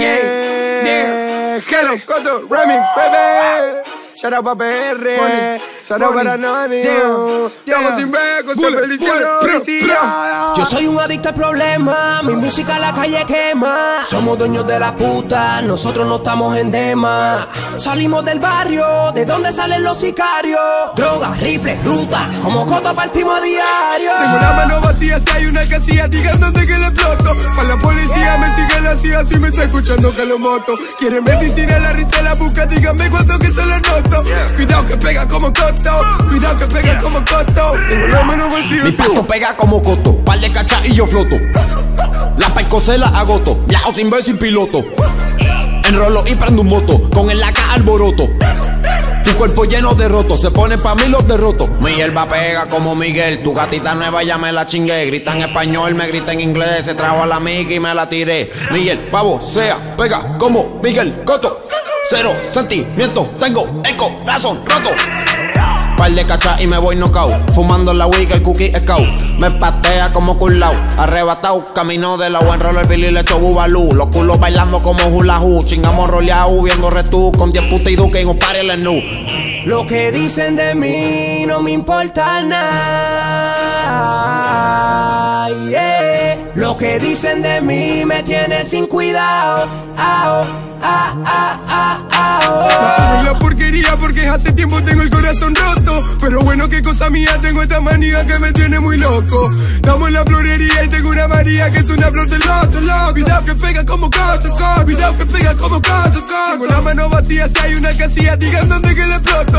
yeah. Yeah. Skelo, Coto, Remix, baby. Shout out pa' PR. Shout out para Anónimo. Estamos sin becos, sin felicidad. Yo soy un adicto al problema, mi música la calle quema. Somos dueños de la puta, nosotros no estamos en dema. Salimos del barrio, de donde salen los sicarios. Droga, rifle, ruta, como coto partimos a diario. Tengo la mano vacía, si hay una casilla, digan dónde que le exploto. Para la policía me sigue la CIA, si me está escuchando que lo moto. Quieren medicina, la risa, la busca, díganme cuánto que se lo noto. Cuidado que pega como coto, cuidado que pega como vacía, Mi pasto pega como coto, par de cachas y yo floto. La se la agoto, viajo sin ver sin piloto. Enrolo y prendo un moto, con el laca alboroto. Tu cuerpo lleno de rotos, se pone pa' mí los derrotos. Mi hierba pega como Miguel, tu gatita nueva ya me la chingué. Grita en español, me grita en inglés, se trajo a la amiga y me la tiré. Miguel, pavo, sea, pega como Miguel Coto. Cero sentimiento, tengo el corazón roto. Par de cachas y me voy knockout. Fumando la wig, el cookie scout. Me patea como culao. Arrebatao, camino de la buen roller, Billy le echo bubalú. Los culos bailando como hula hoop. Chingamos roleado, viendo retú. Con 10 putas y duque y un par el nu. Lo que dicen de mí no me importa nada. yeah. Lo que dicen de mí me tiene sin cuidado. Ah, ah, la porquería porque hace tiempo tengo el corazón roto. Pero bueno, qué cosa mía, tengo esta manía que me tiene muy loco. Estamos en la florería y tengo una María que es una flor de loto, loco. Cuidado que pega como coto, coto. Cuidado que pega como coto, coto. Tengo la mano vacía, hay una casilla, digan dónde que le exploto.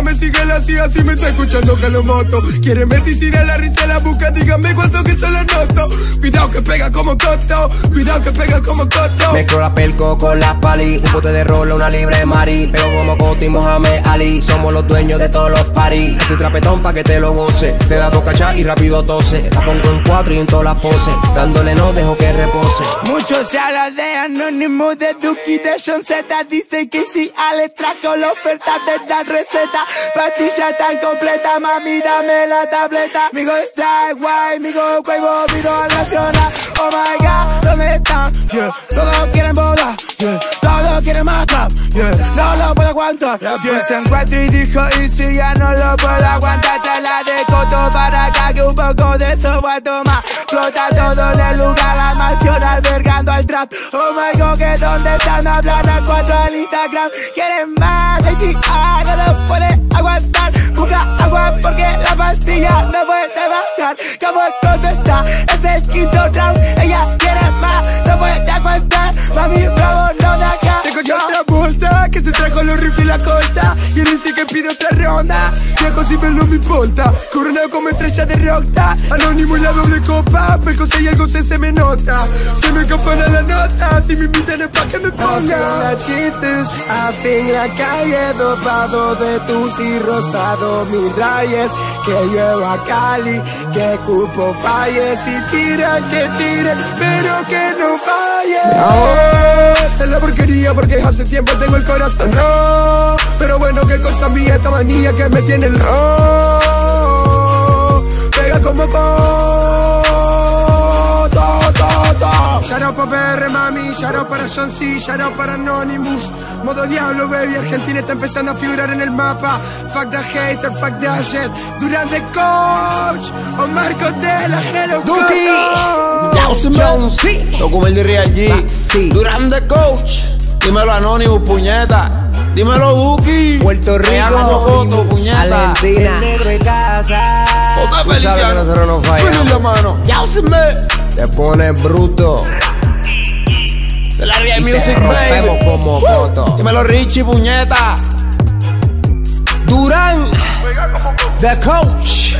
La me sigue la CIA, si me está escuchando que lo moto. Quieren medicina, la risa, la busca, díganme cuánto que se lo noto. Cuidado que pega como coto, cuidado que pega como coto. Mezclo la pelco con la pali, un bote de rola, una libre mari. Pero como Coti Mohamed Ali, somos los dueños de todos los paris. Estoy trapetón pa' que te lo goce. Te da dos cachas y rápido tose. La pongo en cuatro y en todas las poses. Dándole no dejo que repose. Muchos se habla de anónimo de Duki de John Z. Dicen que si Ale trajo la oferta de la receta. Pastilla tan completa, mami, dame la tableta. Migo está guay, migo juego, miro al nacional. Oh my god, ¿dónde están? Yeah. Todos quieren volar, yeah. todos quieren más trap, yeah. no lo puedo aguantar. Yeah. Se encuentra y dijo, y si ya no lo puedo aguantar, te la de coto para acá que un poco de eso voy a tomar. Flota todo en el lugar, la mansión albergando al trap. Oh my god, que dónde están hablando a cuatro al Instagram. Quieren más, y si ah, no lo bajar. Como el coto está, es el quinto round. Coronado como estrella de rockta. Anónimo en la doble copa. Perco y algo se, se me nota. Se me compone la nota. Si me invitan es pa' que me ponga. la chistes, a fin la calle dopado de tus y rosado mis rayes que llevo a Cali, que cupo falle si tiran que tiren, pero que no falle. No, es la porquería porque hace tiempo tengo el corazón roto. Esta manía que me tiene el roto. Pega como coto. Shout out pa' PR, mami, shout out para Sean C, shout out para Anonymous Modo diablo, baby, Argentina está empezando a figurar en el mapa Fuck the hater, fuck the shit Durán de coach, o Marcos de la Hello Duki, Coco. John C. Toco el de Real G. De coach. Dímelo Anonymous, puñeta. Dímelo Duki. Puerto Rico. Argentina, el negro de casa. Otra Tú sabes que felicidad. nosotros no fallamos. Ponle la mano. Yáuseme. Te pones bruto De la Real Music, baby. como coto. Dímelo Richie, puñeta. Durán, the coach.